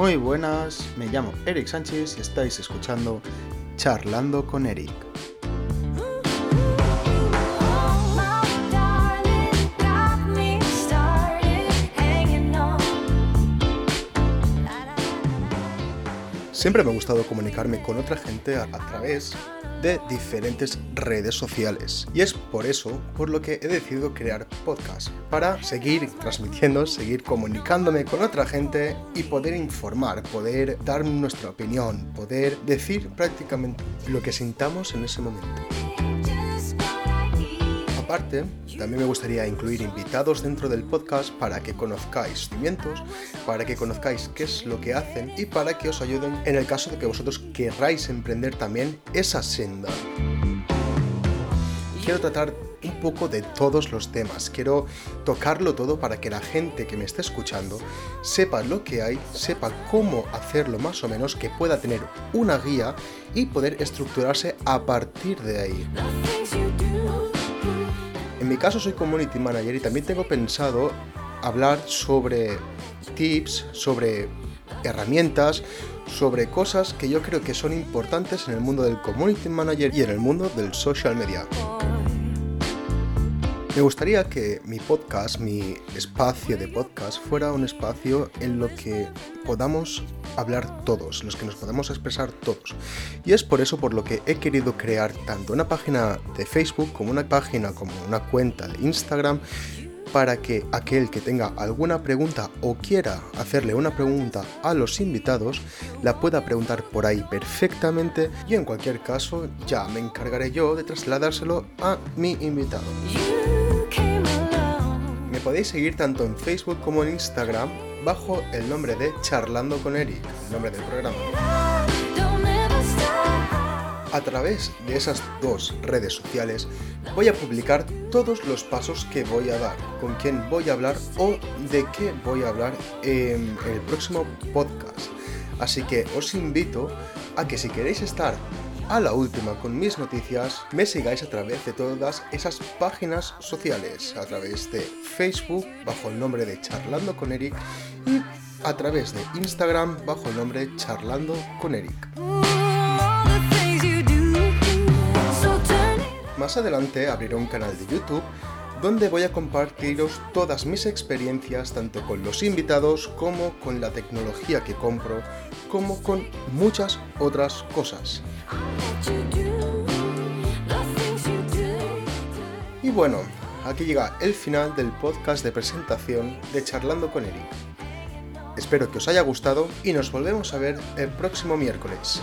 Muy buenas, me llamo Eric Sánchez y estáis escuchando Charlando con Eric. Siempre me ha gustado comunicarme con otra gente a, través de diferentes redes sociales. Y es por eso por lo que he decidido crear podcast, para seguir transmitiendo, seguir comunicándome con otra gente y poder informar, poder dar nuestra opinión, poder decir prácticamente lo que sintamos en ese momento. También me gustaría incluir invitados dentro del podcast para que conozcáis cimientos, para que conozcáis qué es lo que hacen y para que os ayuden en el caso de que vosotros querráis emprender también esa senda. Quiero tratar un poco de todos los temas, quiero tocarlo todo para que la gente que me esté escuchando sepa lo que hay, sepa cómo hacerlo más o menos, que pueda tener una guía y poder estructurarse a partir de ahí. En mi caso soy community manager y también tengo pensado hablar sobre tips, sobre herramientas, sobre cosas que yo creo que son importantes en el mundo del community manager y en el mundo del social media. Me gustaría que mi podcast, mi espacio de podcast, fuera un espacio en lo que podamos hablar todos, en los que nos podamos expresar todos. Y es por eso por lo que he querido crear tanto una página de Facebook como una página, como una cuenta de Instagram, para que aquel que tenga alguna pregunta o quiera hacerle una pregunta a los invitados, la pueda preguntar por ahí perfectamente y en cualquier caso ya me encargaré yo de trasladárselo a mi invitado podéis seguir tanto en Facebook como en Instagram bajo el nombre de Charlando con Eric, nombre del programa. A través de esas dos redes sociales voy a publicar todos los pasos que voy a dar, con quién voy a hablar o de qué voy a hablar en el próximo podcast. Así que os invito a que si queréis estar a la última con mis noticias, me sigáis a través de todas esas páginas sociales, a través de Facebook bajo el nombre de Charlando con Eric y a través de Instagram bajo el nombre Charlando con Eric. Más adelante abriré un canal de YouTube donde voy a compartiros todas mis experiencias tanto con los invitados como con la tecnología que compro, como con muchas otras cosas. Y bueno, aquí llega el final del podcast de presentación de Charlando con Eric. Espero que os haya gustado y nos volvemos a ver el próximo miércoles.